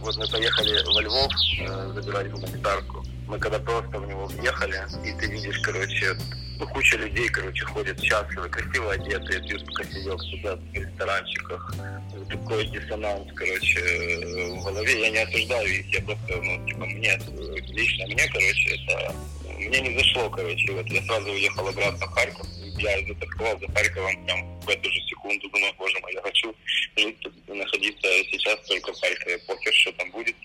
Вот мы поехали во Львов э, забирать гуманитарку. Мы когда просто в него въехали, и ты видишь, короче, ну, куча людей, короче, ходят счастливы, красиво одетые, пьют кофеек, сидят в ресторанчиках. Такой диссонанс, короче, в голове. Я не осуждаю их, я просто, ну, типа, мне, лично мне, короче, это мне не зашло, короче. Вот я сразу уехал обратно в Харьков. Я затасковал за Харьковом прям в эту же секунду. Думаю, находиться сейчас только в Харькове. Похер, что там будет,